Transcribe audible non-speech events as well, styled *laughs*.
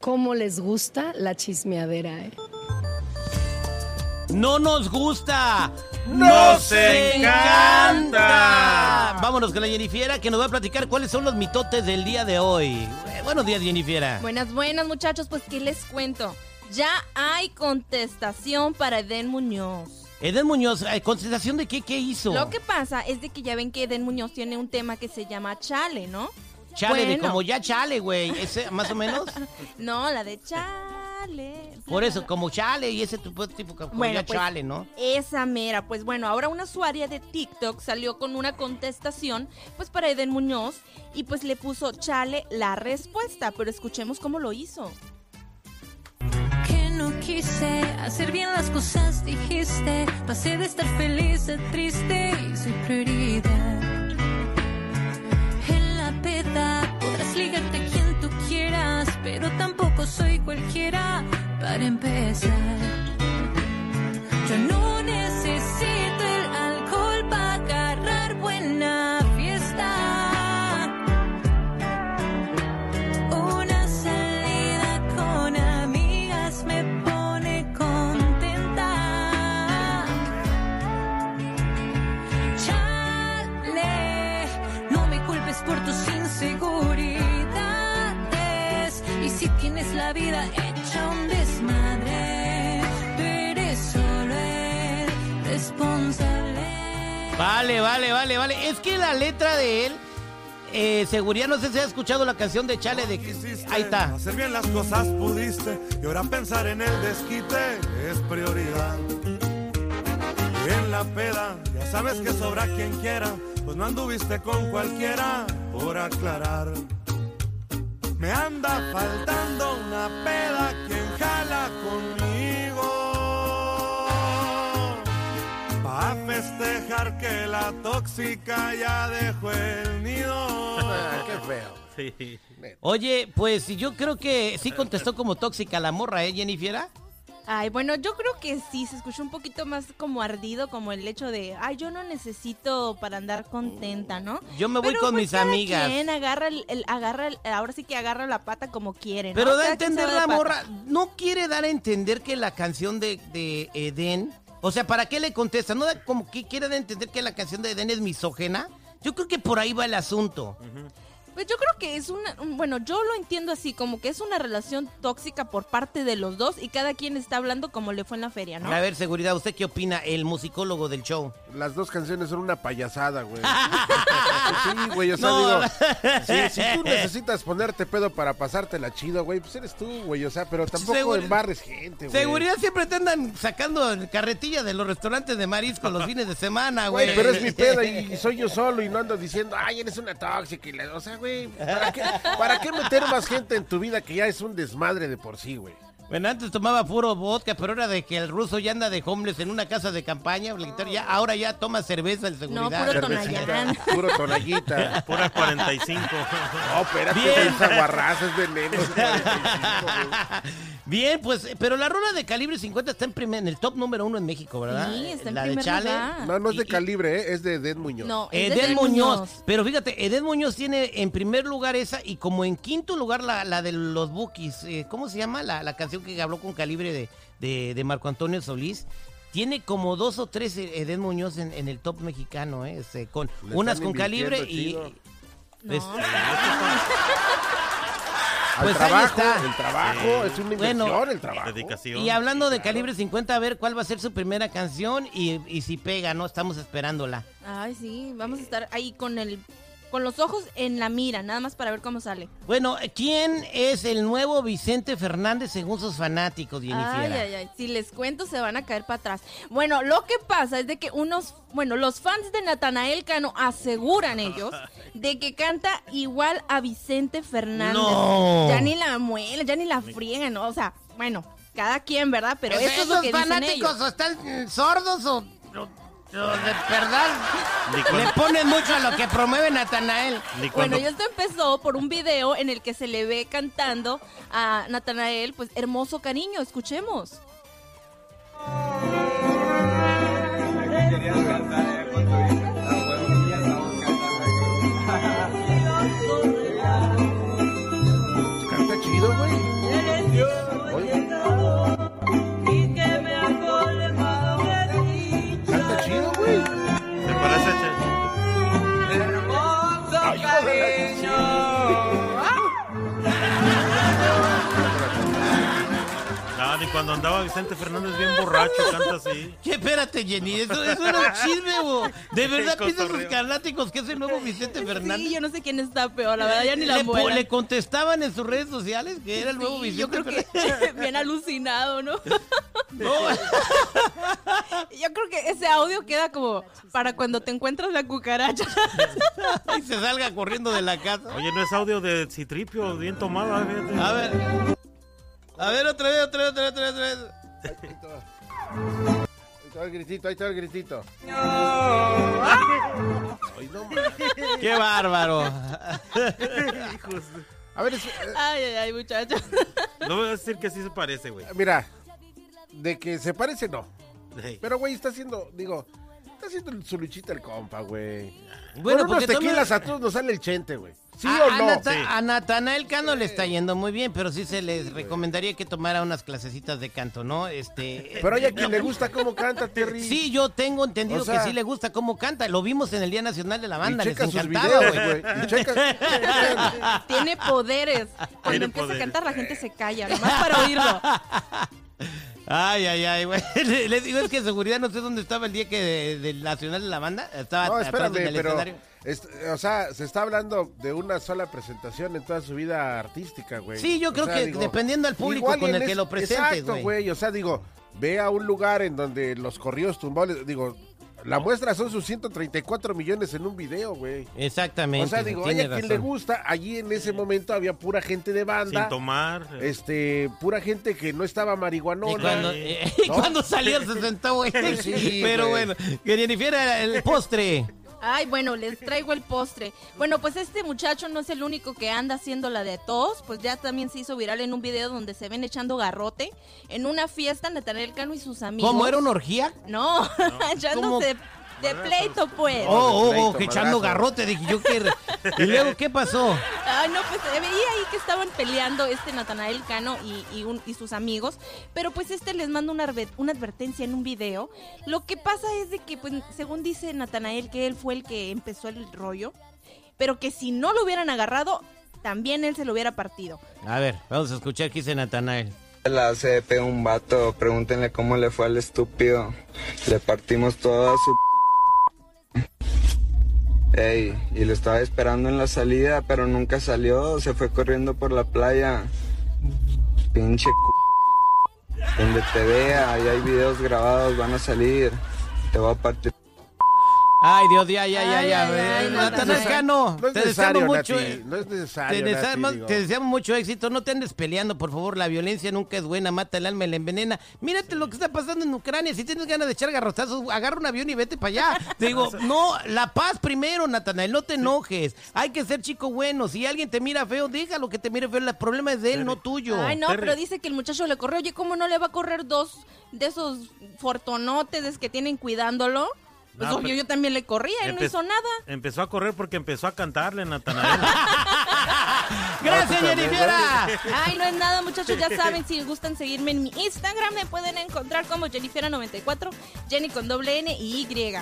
¿Cómo les gusta la chismeadera, eh? ¡No nos gusta! ¡Nos encanta! Vámonos con la Jennifiera que nos va a platicar cuáles son los mitotes del día de hoy. Eh, Buenos días, Jennifiera. Buenas, buenas muchachos, pues ¿qué les cuento? Ya hay contestación para Eden Muñoz. Eden Muñoz, eh, ¿contestación de qué? ¿Qué hizo? Lo que pasa es de que ya ven que Eden Muñoz tiene un tema que se llama Chale, ¿no? Chale, de como ya chale, güey. Ese, más o menos. *laughs* No, la de Chale. Por eso, como chale y ese tipo, tipo como Bueno, ya pues, chale, ¿no? Esa mera, pues bueno, ahora una usuaria de TikTok salió con una contestación, pues para Eden Muñoz, y pues le puso Chale la respuesta, pero escuchemos cómo lo hizo. Que no quise hacer bien las cosas, dijiste. Pasé de estar feliz a triste y soy prioridad. Cualquiera para empezar. La vida hecha un desmadre, tú eres solo el responsable. Vale, vale, vale, vale. Es que la letra de él, eh, seguridad, no sé si has escuchado la canción de Chale de que... Ahí está. Hacer bien las cosas pudiste y ahora pensar en el desquite es prioridad. Y en la peda, ya sabes que sobra quien quiera, pues no anduviste con cualquiera por aclarar. Me anda faltando una peda quien jala conmigo. Pa' festejar que la tóxica ya dejó el nido. Qué feo. Sí. Oye, pues yo creo que sí contestó como tóxica la morra, ¿eh, Jennifiera? Ay, bueno, yo creo que sí, se escuchó un poquito más como ardido, como el hecho de, ay, yo no necesito para andar contenta, ¿no? Yo me voy Pero, con pues, mis cada amigas. Quien agarra el, el- agarra el- ahora sí que agarra la pata como quiere, ¿no? Pero da a entender la pata. morra, no quiere dar a entender que la canción de, de Eden, o sea, ¿para qué le contesta? ¿No da como que quiere dar a entender que la canción de Eden es misógena? Yo creo que por ahí va el asunto. Pues yo creo que es una, un- bueno, yo lo entiendo así, como que es una relación tóxica por parte de los dos y cada quien está hablando como le fue en la feria, ¿no? A ver, seguridad, ¿usted qué opina? El musicólogo del show. Las dos canciones son una payasada, güey. *laughs* sí, güey, o sea, No. digo, si, si tú necesitas ponerte pedo para pasártela chido, güey, pues eres tú, güey, o sea, pero tampoco Seguro- embarres gente, güey. Seguridad siempre te andan sacando en carretilla de los restaurantes de marisco los fines de semana, güey. Güey, pero es mi *laughs* peda y soy yo solo y no ando diciendo, ay, eres una tóxica. y la- O sea, güey, ¿para qué, ¿para qué meter más gente en tu vida que ya es un desmadre de por sí, güey? Bueno, antes tomaba puro vodka, pero ahora de que el ruso ya anda de homeless en una casa de campaña, ya, ahora ya toma cerveza en seguridad. puro Cervecita, Tonayán. Puro tonallita. *laughs* Pura 45. No, espérate, esa guarraza es veneno. *laughs* es 45, güey. Bien, pues, pero la rola de calibre 50 está en, primer, en el top número uno en México, ¿verdad? Sí, está en la de primer Chale. lugar. No, no es de Y- y- calibre, ¿eh? es de Eden Muñoz. No, es de Eden Muñoz. Pero fíjate, Eden Muñoz tiene en primer lugar esa y como en quinto lugar la, la de los Bookies. eh, ¿Cómo se llama? La, la canción que habló con calibre de, de- de Marco Antonio Solís. Tiene como dos o tres eh, Eden Muñoz en, en el top mexicano, ¿eh? Este, con, Le unas con calibre y... pues, *laughs* No, Al Pues ahí trabajo, está. el trabajo, es una Bueno, inversión el trabajo. Dedicación. y hablando de calibre 50, a ver cuál va a ser su primera canción y, y si pega, ¿no? Estamos esperándola. Ay, sí, vamos a estar ahí con el con los ojos en la mira, nada más para ver cómo sale. Bueno, ¿quién es el nuevo Vicente Fernández según sus fanáticos, Jennifer? Ay, ay, ay, si les cuento se van a caer para atrás. Bueno, lo que pasa es de que unos, bueno, los fans de Natanael Cano aseguran ellos *laughs* de que canta igual a Vicente Fernández. No. Ya ni la muelen, ya ni la friegan, ¿no? o sea, bueno, cada quien, ¿verdad? Pero Pues eso es lo que dicen fanáticos ellos. o están sordos o, o- o de verdad Ni le ponen mucho a lo que promueve Natanael. Bueno, y esto empezó por un video en el que se le ve cantando a Natanael, pues hermoso cariño, escuchemos. Cuando andaba Vicente Fernández bien borracho, canta así. *laughs* ¿Qué? Espérate, Jenny, eso, eso era un chisme, bo. ¿De *laughs* verdad El piensan los cotorreo. carnáticos que es el nuevo Vicente Fernández? Sí, yo no sé quién está peor, la verdad, ya ni la le, po- le contestaban en sus redes sociales que era el nuevo Sí, yo Vicente creo Fernández. que *laughs* bien alucinado, ¿no? No, Yo creo que ese audio queda como para cuando te encuentras la cucaracha. y se salga corriendo de la casa. Oye, no es audio de Citripio, bien tomado. A ver. A ver, otra vez, otra vez, otra vez, otra vez. Ahí está el gritito, ahí está el gritito. Ay, no, ¡Qué bárbaro! A ver, es- eh, Ay, ay, ay, muchachos. No voy a decir que sí se parece, güey. mira, de que se parece, no. Pero, güey, está haciendo, digo, está haciendo su luchita el compa, güey. Bueno, Bueno, unos porque toma- tequilas a todos nos sale el chente, güey. ¿Sí a, o a no? Nata- Sí. a Natanael Cano le está yendo muy bien, pero sí se les recomendaría que tomara unas clasecitas de canto, ¿no? Este. Pero hay a quien le gusta cómo canta, Terry. Sí, yo tengo entendido O sea- que sí le gusta cómo canta. Lo vimos en el Día Nacional de la Banda, y les encantaba, güey. checa... Tiene poderes. Cuando Tiene empieza poderes. a cantar, la gente se calla, nomás para oírlo. *laughs* Ay, ay, ay, güey. *laughs* Le- Les digo, es que seguridad no sé dónde estaba el día que del Nacional de la Banda. Estaba No, espérame, del pero... es- o sea, se está hablando de una sola presentación en toda su vida artística, güey. Sí, yo O creo sea, que digo, dependiendo del público con el que lo presentes, Exacto, güey. güey. O sea, digo, ve a un lugar en donde los corridos tumbables, digo, la muestra son sus 134 millones en un video, güey. Exactamente. O sea, digo, hay a quien razón. le gusta. Allí en ese momento había pura gente de banda. Sin tomar. eh. Este, pura gente que no estaba marihuanona. Y cuando, eh, *laughs* y ¿No? cuando salió se sentó, güey. *laughs* Sí, Pero güey. bueno, que Jennifer era el postre. Ay, bueno, les traigo el postre. Bueno, pues este muchacho no es el único que anda haciendo la de tos, pues ya también se hizo viral en un video donde se ven echando garrote en una fiesta Natanael Cano y sus amigos. ¿Cómo era una orgía? No, echándose *laughs* de pleito, pues. Oh, oh, oh, que echando garrote. Dije yo que. ¿Y luego qué pasó? Ay, no, pues se veía ahí que estaban peleando este Natanael Cano y, y un- y sus amigos, pero pues este les manda una, adver- una advertencia en un video. Lo que pasa es de que, pues, según dice Natanael, que él fue el que empezó el rollo, pero que si no lo hubieran agarrado, también él se lo hubiera partido. A ver, vamos a escuchar qué dice Natanael. La CDP un vato, pregúntenle cómo le fue al estúpido. Le partimos toda su... Y lo estaba esperando en la salida, pero nunca salió, se fue corriendo por la playa. Pinche c... Donde te vea, ahí hay videos grabados, van a salir. Te va a partir. Ay, Dios, ya, ya, ya, ya. ay, Cano, No te deseamos mucho. Nati, no es necesario, Te deseamos, Nati, digo. te deseamos mucho éxito. No te andes peleando, por favor. La violencia nunca es buena. Mata el alma y la envenena. Mírate lo que está pasando en Ucrania. Si tienes ganas de echar garrotazos, agarra un avión y vete para allá. Te digo, *laughs* no, la paz primero, Natanael. No te enojes. Hay que ser chico bueno. Si alguien te mira feo, déjalo que te mire feo. El problema es de él, no tuyo. Ay, no, Terry. pero dice que el muchacho le corrió. Oye, ¿cómo no le va a correr dos de esos fortonotes que tienen cuidándolo? Pues obvio, yo también le corría, él no hizo nada. Empezó a correr porque empezó a cantarle, Natanael. *laughs* Gracias, Jennifer. Ay, no es nada, muchachos. Ya *laughs* saben, si gustan seguirme en mi Instagram, me pueden encontrar como Jennifer94, Jenny con doble N y Y.